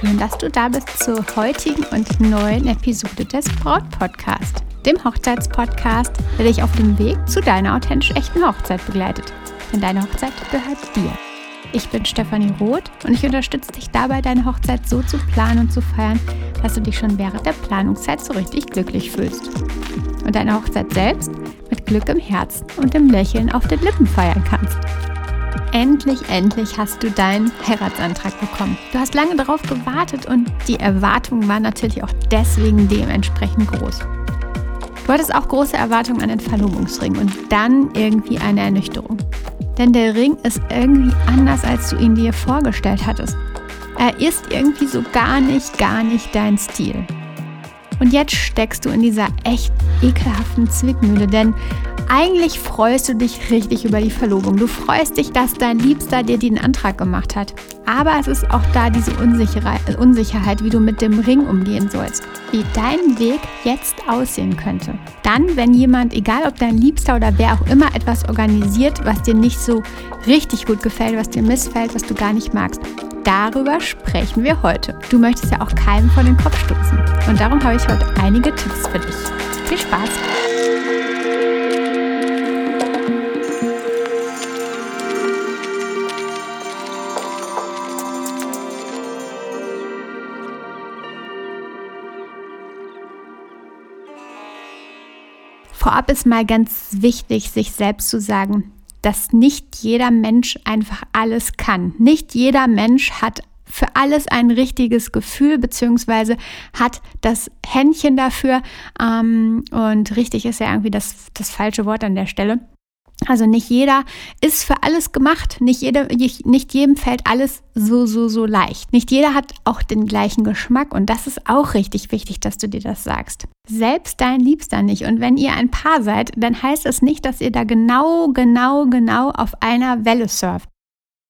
Schön, dass du da bist zur heutigen und neuen Episode des Braut Podcast, dem Hochzeitspodcast, der dich auf dem Weg zu deiner authentisch echten Hochzeit begleitet. Denn deine Hochzeit gehört dir. Ich bin Stefanie Roth und ich unterstütze dich dabei, deine Hochzeit so zu planen und zu feiern, dass du dich schon während der Planungszeit so richtig glücklich fühlst. Und deine Hochzeit selbst mit Glück im Herzen und dem Lächeln auf den Lippen feiern kannst. Endlich, endlich hast du deinen Heiratsantrag bekommen. Du hast lange darauf gewartet und die Erwartung war natürlich auch deswegen dementsprechend groß. Du hattest auch große Erwartungen an den Verlobungsring und dann irgendwie eine Ernüchterung. Denn der Ring ist irgendwie anders, als du ihn dir vorgestellt hattest. Er ist irgendwie so gar nicht, gar nicht dein Stil. Und jetzt steckst du in dieser echt ekelhaften Zwickmühle, denn eigentlich freust du dich richtig über die Verlobung. Du freust dich, dass dein Liebster dir den Antrag gemacht hat. Aber es ist auch da diese Unsicherheit, wie du mit dem Ring umgehen sollst. Wie dein Weg jetzt aussehen könnte. Dann, wenn jemand, egal ob dein Liebster oder wer auch immer, etwas organisiert, was dir nicht so richtig gut gefällt, was dir missfällt, was du gar nicht magst. Darüber sprechen wir heute. Du möchtest ja auch keinem vor den Kopf stoßen. Und darum habe ich heute einige Tipps für dich. Viel Spaß! Vorab ist mal ganz wichtig, sich selbst zu sagen, dass nicht jeder Mensch einfach alles kann. Nicht jeder Mensch hat für alles ein richtiges Gefühl beziehungsweise hat das Händchen dafür. Ähm, und richtig ist ja irgendwie das, das falsche Wort an der Stelle. Also nicht jeder ist für alles gemacht, nicht, jede, nicht jedem fällt alles so, so, so leicht. Nicht jeder hat auch den gleichen Geschmack und das ist auch richtig wichtig, dass du dir das sagst. Selbst dein Liebster nicht. Und wenn ihr ein Paar seid, dann heißt es nicht, dass ihr da genau, genau, genau auf einer Welle surft.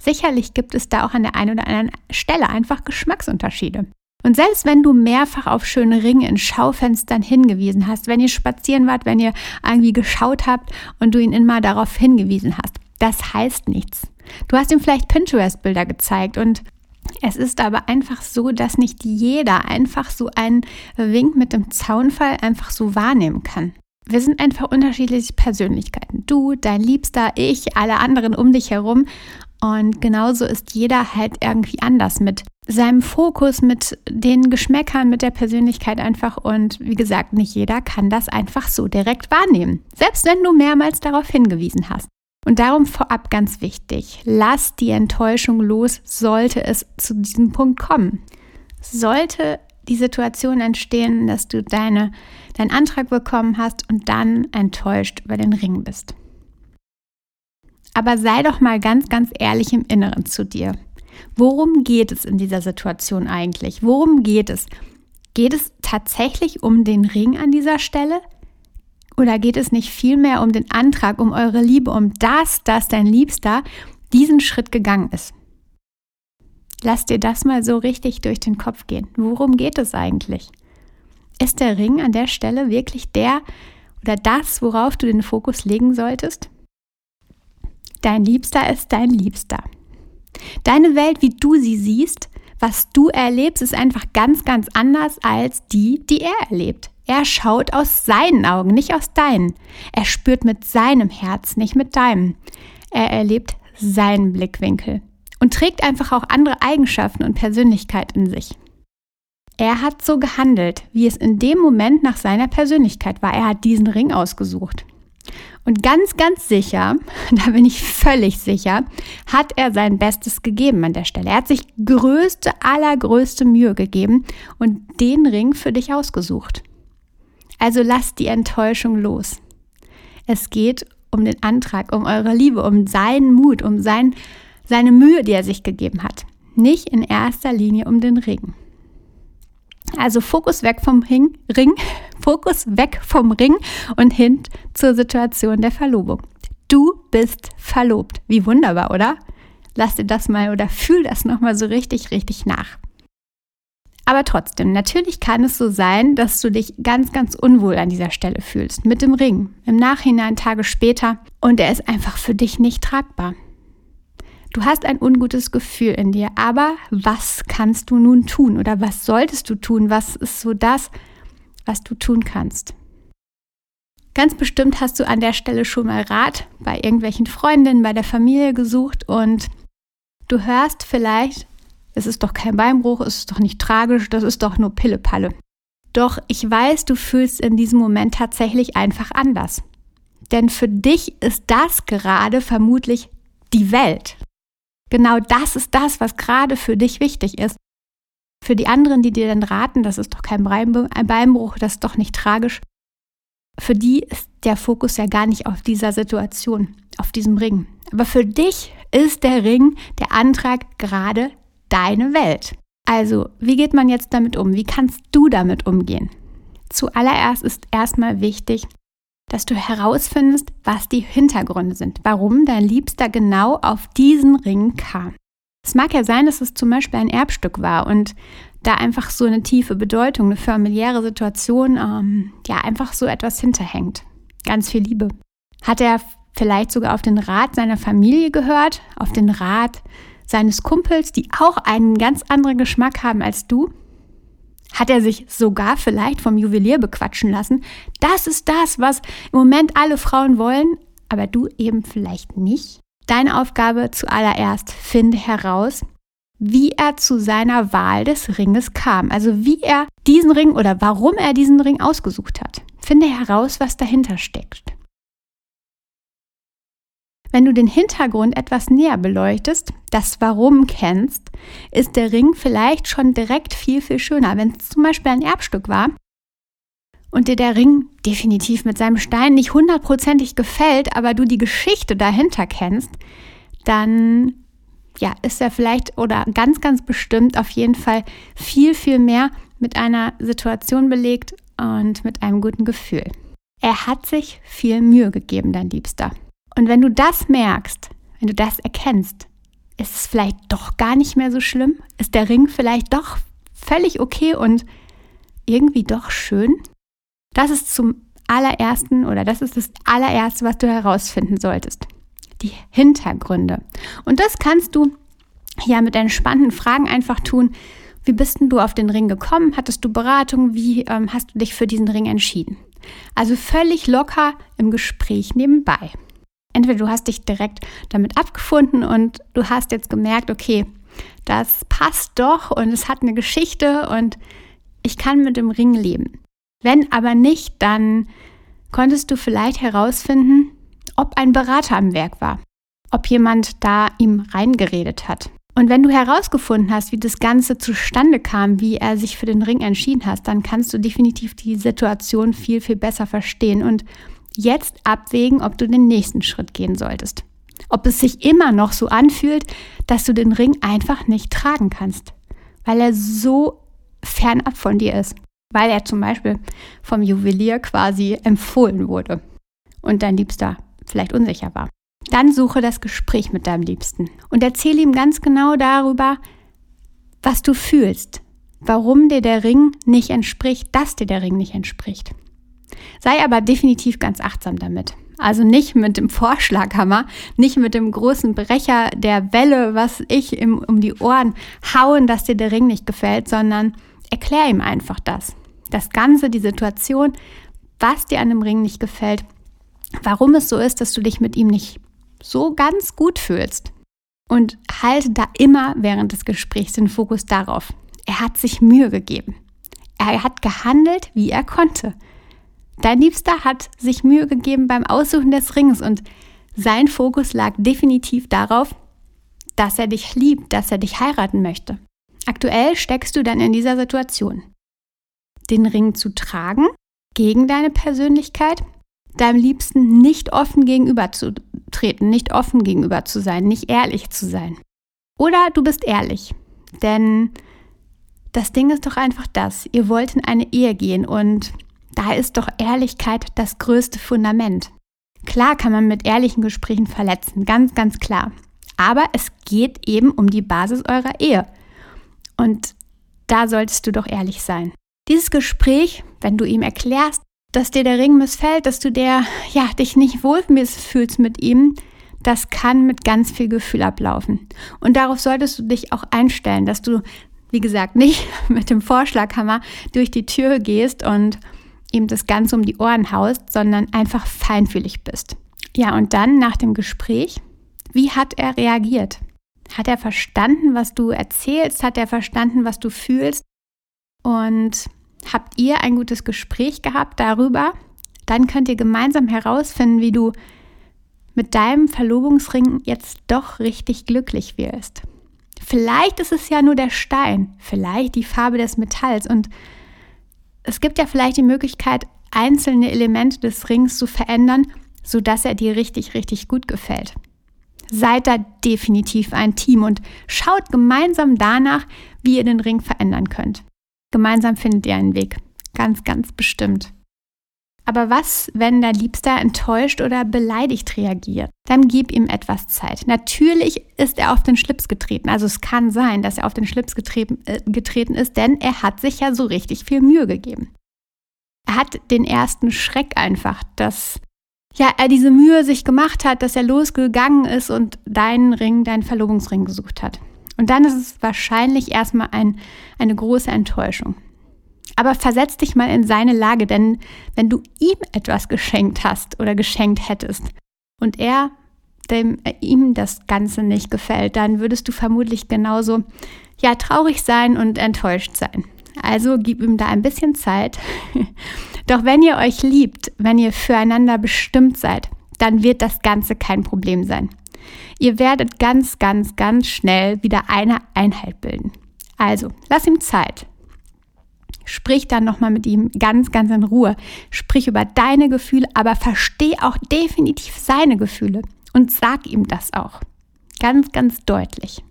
Sicherlich gibt es da auch an der einen oder anderen Stelle einfach Geschmacksunterschiede. Und selbst wenn du mehrfach auf schöne Ringe in Schaufenstern hingewiesen hast, wenn ihr spazieren wart, wenn ihr irgendwie geschaut habt und du ihn immer darauf hingewiesen hast, das heißt nichts. Du hast ihm vielleicht Pinterest-Bilder gezeigt und es ist aber einfach so, dass nicht jeder einfach so einen Wink mit dem Zaunfall einfach so wahrnehmen kann. Wir sind einfach unterschiedliche Persönlichkeiten. Du, dein Liebster, ich, alle anderen um dich herum. Und genauso ist jeder halt irgendwie anders mit seinem Fokus, mit den Geschmäckern, mit der Persönlichkeit einfach. Und wie gesagt, nicht jeder kann das einfach so direkt wahrnehmen. Selbst wenn du mehrmals darauf hingewiesen hast. Und darum vorab ganz wichtig, lass die Enttäuschung los, sollte es zu diesem Punkt kommen. Sollte die Situation entstehen, dass du deine, deinen Antrag bekommen hast und dann enttäuscht über den Ring bist. Aber sei doch mal ganz, ganz ehrlich im Inneren zu dir. Worum geht es in dieser Situation eigentlich? Worum geht es? Geht es tatsächlich um den Ring an dieser Stelle? Oder geht es nicht vielmehr um den Antrag, um eure Liebe, um das, dass dein Liebster diesen Schritt gegangen ist? Lass dir das mal so richtig durch den Kopf gehen. Worum geht es eigentlich? Ist der Ring an der Stelle wirklich der oder das, worauf du den Fokus legen solltest? Dein Liebster ist dein Liebster. Deine Welt, wie du sie siehst, was du erlebst, ist einfach ganz, ganz anders als die, die er erlebt. Er schaut aus seinen Augen, nicht aus deinen. Er spürt mit seinem Herz, nicht mit deinem. Er erlebt seinen Blickwinkel und trägt einfach auch andere Eigenschaften und Persönlichkeit in sich. Er hat so gehandelt, wie es in dem Moment nach seiner Persönlichkeit war. Er hat diesen Ring ausgesucht. Und ganz, ganz sicher, da bin ich völlig sicher, hat er sein Bestes gegeben an der Stelle. Er hat sich größte, allergrößte Mühe gegeben und den Ring für dich ausgesucht. Also lasst die Enttäuschung los. Es geht um den Antrag, um eure Liebe, um seinen Mut, um sein, seine Mühe, die er sich gegeben hat. Nicht in erster Linie um den Ring. Also Fokus weg vom Ring, Ring, Fokus weg vom Ring und hin zur Situation der Verlobung. Du bist verlobt. Wie wunderbar, oder? Lass dir das mal oder fühl das nochmal so richtig, richtig nach. Aber trotzdem, natürlich kann es so sein, dass du dich ganz, ganz unwohl an dieser Stelle fühlst. Mit dem Ring. Im Nachhinein, Tage später. Und er ist einfach für dich nicht tragbar. Du hast ein ungutes Gefühl in dir, aber was kannst du nun tun oder was solltest du tun? Was ist so das, was du tun kannst? Ganz bestimmt hast du an der Stelle schon mal Rat bei irgendwelchen Freundinnen, bei der Familie gesucht und du hörst vielleicht, es ist doch kein Beinbruch, es ist doch nicht tragisch, das ist doch nur Pillepalle. Doch ich weiß, du fühlst in diesem Moment tatsächlich einfach anders. Denn für dich ist das gerade vermutlich die Welt. Genau das ist das, was gerade für dich wichtig ist. Für die anderen, die dir dann raten, das ist doch kein Beinbruch, das ist doch nicht tragisch, für die ist der Fokus ja gar nicht auf dieser Situation, auf diesem Ring. Aber für dich ist der Ring, der Antrag gerade deine Welt. Also, wie geht man jetzt damit um? Wie kannst du damit umgehen? Zuallererst ist erstmal wichtig, dass du herausfindest, was die Hintergründe sind, warum dein Liebster genau auf diesen Ring kam. Es mag ja sein, dass es zum Beispiel ein Erbstück war und da einfach so eine tiefe Bedeutung, eine familiäre Situation, ähm, ja, einfach so etwas hinterhängt. Ganz viel Liebe. Hat er vielleicht sogar auf den Rat seiner Familie gehört, auf den Rat seines Kumpels, die auch einen ganz anderen Geschmack haben als du? Hat er sich sogar vielleicht vom Juwelier bequatschen lassen? Das ist das, was im Moment alle Frauen wollen, aber du eben vielleicht nicht. Deine Aufgabe zuallererst, finde heraus, wie er zu seiner Wahl des Ringes kam. Also wie er diesen Ring oder warum er diesen Ring ausgesucht hat. Finde heraus, was dahinter steckt. Wenn du den Hintergrund etwas näher beleuchtest, das Warum kennst, ist der Ring vielleicht schon direkt viel, viel schöner. Wenn es zum Beispiel ein Erbstück war und dir der Ring definitiv mit seinem Stein nicht hundertprozentig gefällt, aber du die Geschichte dahinter kennst, dann ja, ist er vielleicht oder ganz, ganz bestimmt auf jeden Fall viel, viel mehr mit einer Situation belegt und mit einem guten Gefühl. Er hat sich viel Mühe gegeben, dein Liebster. Und wenn du das merkst, wenn du das erkennst, ist es vielleicht doch gar nicht mehr so schlimm? Ist der Ring vielleicht doch völlig okay und irgendwie doch schön? Das ist zum allerersten oder das ist das allererste, was du herausfinden solltest. Die Hintergründe. Und das kannst du ja mit entspannten Fragen einfach tun. Wie bist denn du auf den Ring gekommen? Hattest du Beratung? Wie ähm, hast du dich für diesen Ring entschieden? Also völlig locker im Gespräch nebenbei entweder du hast dich direkt damit abgefunden und du hast jetzt gemerkt, okay, das passt doch und es hat eine Geschichte und ich kann mit dem Ring leben. Wenn aber nicht, dann konntest du vielleicht herausfinden, ob ein Berater am Werk war, ob jemand da ihm reingeredet hat. Und wenn du herausgefunden hast, wie das Ganze zustande kam, wie er sich für den Ring entschieden hat, dann kannst du definitiv die Situation viel, viel besser verstehen und jetzt abwägen, ob du den nächsten Schritt gehen solltest. Ob es sich immer noch so anfühlt, dass du den Ring einfach nicht tragen kannst, weil er so fernab von dir ist, weil er zum Beispiel vom Juwelier quasi empfohlen wurde und dein Liebster vielleicht unsicher war. Dann suche das Gespräch mit deinem Liebsten und erzähle ihm ganz genau darüber, was du fühlst, warum dir der Ring nicht entspricht, dass dir der Ring nicht entspricht. Sei aber definitiv ganz achtsam damit. Also nicht mit dem Vorschlaghammer, nicht mit dem großen Brecher der Welle, was ich ihm um die Ohren hauen, dass dir der Ring nicht gefällt, sondern erklär ihm einfach das. Das Ganze, die Situation, was dir an dem Ring nicht gefällt, warum es so ist, dass du dich mit ihm nicht so ganz gut fühlst. Und halte da immer während des Gesprächs den Fokus darauf. Er hat sich Mühe gegeben. Er hat gehandelt, wie er konnte. Dein Liebster hat sich Mühe gegeben beim Aussuchen des Rings und sein Fokus lag definitiv darauf, dass er dich liebt, dass er dich heiraten möchte. Aktuell steckst du dann in dieser Situation. Den Ring zu tragen, gegen deine Persönlichkeit, deinem Liebsten nicht offen gegenüber zu treten, nicht offen gegenüber zu sein, nicht ehrlich zu sein. Oder du bist ehrlich, denn das Ding ist doch einfach das, ihr wollt in eine Ehe gehen und da ist doch Ehrlichkeit das größte Fundament. Klar kann man mit ehrlichen Gesprächen verletzen, ganz, ganz klar. Aber es geht eben um die Basis eurer Ehe. Und da solltest du doch ehrlich sein. Dieses Gespräch, wenn du ihm erklärst, dass dir der Ring missfällt, dass du der, ja, dich nicht wohl fühlst mit ihm, das kann mit ganz viel Gefühl ablaufen. Und darauf solltest du dich auch einstellen, dass du, wie gesagt, nicht mit dem Vorschlaghammer durch die Tür gehst und ihm das Ganze um die Ohren haust, sondern einfach feinfühlig bist. Ja, und dann nach dem Gespräch, wie hat er reagiert? Hat er verstanden, was du erzählst? Hat er verstanden, was du fühlst? Und habt ihr ein gutes Gespräch gehabt darüber? Dann könnt ihr gemeinsam herausfinden, wie du mit deinem Verlobungsring jetzt doch richtig glücklich wirst. Vielleicht ist es ja nur der Stein, vielleicht die Farbe des Metalls und es gibt ja vielleicht die Möglichkeit, einzelne Elemente des Rings zu verändern, sodass er dir richtig, richtig gut gefällt. Seid da definitiv ein Team und schaut gemeinsam danach, wie ihr den Ring verändern könnt. Gemeinsam findet ihr einen Weg. Ganz, ganz bestimmt. Aber was, wenn dein Liebster enttäuscht oder beleidigt reagiert? Dann gib ihm etwas Zeit. Natürlich ist er auf den Schlips getreten. Also es kann sein, dass er auf den Schlips getreten, äh, getreten ist, denn er hat sich ja so richtig viel Mühe gegeben. Er hat den ersten Schreck einfach, dass ja, er diese Mühe sich gemacht hat, dass er losgegangen ist und deinen Ring, deinen Verlobungsring gesucht hat. Und dann ist es wahrscheinlich erstmal ein, eine große Enttäuschung. Aber versetz dich mal in seine Lage, denn wenn du ihm etwas geschenkt hast oder geschenkt hättest und er dem äh, ihm das Ganze nicht gefällt, dann würdest du vermutlich genauso ja traurig sein und enttäuscht sein. Also gib ihm da ein bisschen Zeit. Doch wenn ihr euch liebt, wenn ihr füreinander bestimmt seid, dann wird das Ganze kein Problem sein. Ihr werdet ganz, ganz, ganz schnell wieder eine Einheit bilden. Also, lass ihm Zeit. Sprich dann nochmal mit ihm ganz, ganz in Ruhe. Sprich über deine Gefühle, aber versteh auch definitiv seine Gefühle und sag ihm das auch. Ganz, ganz deutlich.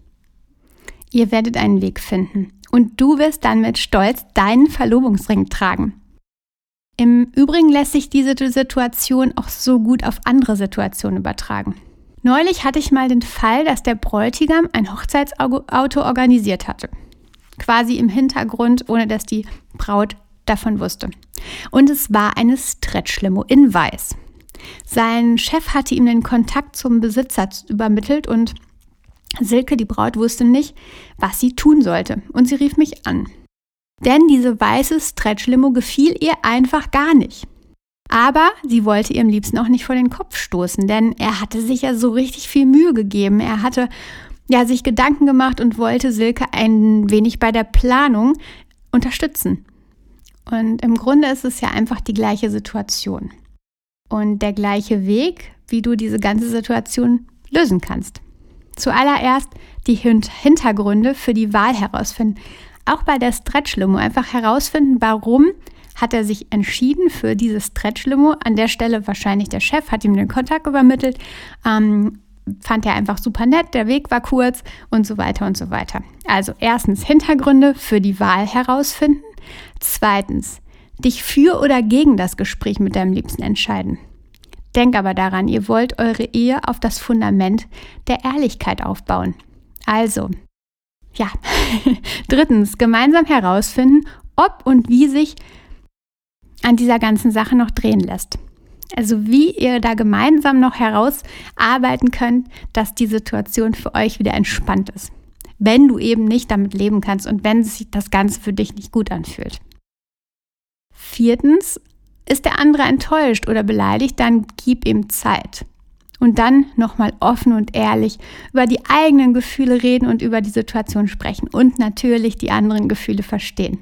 Ihr werdet einen Weg finden und du wirst dann mit Stolz deinen Verlobungsring tragen. Im Übrigen lässt sich diese Situation auch so gut auf andere Situationen übertragen. Neulich hatte ich mal den Fall, dass der Bräutigam ein Hochzeitsauto organisiert hatte quasi im Hintergrund, ohne dass die Braut davon wusste. Und es war eine Stretch-Limo in Weiß. Sein Chef hatte ihm den Kontakt zum Besitzer übermittelt und Silke, die Braut, wusste nicht, was sie tun sollte. Und sie rief mich an. Denn diese weiße Stretch-Limo gefiel ihr einfach gar nicht. Aber sie wollte ihrem Liebsten auch nicht vor den Kopf stoßen, denn er hatte sich ja so richtig viel Mühe gegeben. Er hatte ja, sich Gedanken gemacht und wollte Silke ein wenig bei der Planung unterstützen. Und im Grunde ist es ja einfach die gleiche Situation. Und der gleiche Weg, wie du diese ganze Situation lösen kannst. Zuallererst die Hintergründe für die Wahl herausfinden. Auch bei der Stretch-Limo einfach herausfinden, warum hat er sich entschieden für diese Stretch-Limo. An der Stelle wahrscheinlich der Chef hat ihm den Kontakt übermittelt. Ähm, fand er einfach super nett, der Weg war kurz und so weiter und so weiter. Also erstens Hintergründe für die Wahl herausfinden. Zweitens, dich für oder gegen das Gespräch mit deinem Liebsten entscheiden. Denk aber daran, ihr wollt eure Ehe auf das Fundament der Ehrlichkeit aufbauen. Also, ja. Drittens, gemeinsam herausfinden, ob und wie sich an dieser ganzen Sache noch drehen lässt. Also wie ihr da gemeinsam noch herausarbeiten könnt, dass die Situation für euch wieder entspannt ist. Wenn du eben nicht damit leben kannst und wenn sich das Ganze für dich nicht gut anfühlt. Viertens, ist der andere enttäuscht oder beleidigt, dann gib ihm Zeit. Und dann nochmal offen und ehrlich über die eigenen Gefühle reden und über die Situation sprechen und natürlich die anderen Gefühle verstehen.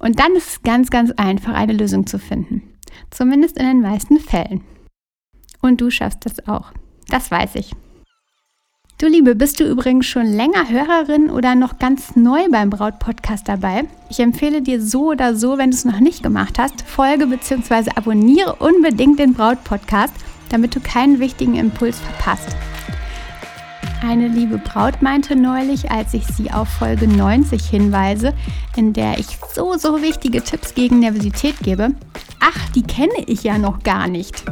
Und dann ist es ganz, ganz einfach, eine Lösung zu finden. Zumindest in den meisten Fällen. Und du schaffst das auch. Das weiß ich. Du Liebe, bist du übrigens schon länger Hörerin oder noch ganz neu beim Braut-Podcast dabei? Ich empfehle dir so oder so, wenn du es noch nicht gemacht hast, folge bzw. abonniere unbedingt den Braut-Podcast, damit du keinen wichtigen Impuls verpasst. Eine liebe Braut meinte neulich, als ich sie auf Folge 90 hinweise, in der ich so, so wichtige Tipps gegen Nervosität gebe, ach, die kenne ich ja noch gar nicht.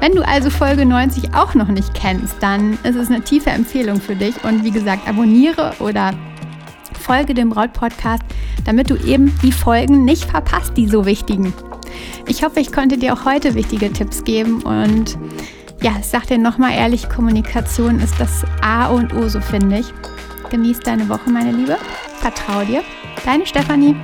Wenn du also Folge 90 auch noch nicht kennst, dann ist es eine tiefe Empfehlung für dich. Und wie gesagt, abonniere oder folge dem Braut-Podcast, damit du eben die Folgen nicht verpasst, die so wichtigen. Ich hoffe, ich konnte dir auch heute wichtige Tipps geben und ja, ich sag dir nochmal ehrlich, Kommunikation ist das A und O, so finde ich. Genieß deine Woche, meine Liebe. Vertrau dir. Deine Stefanie.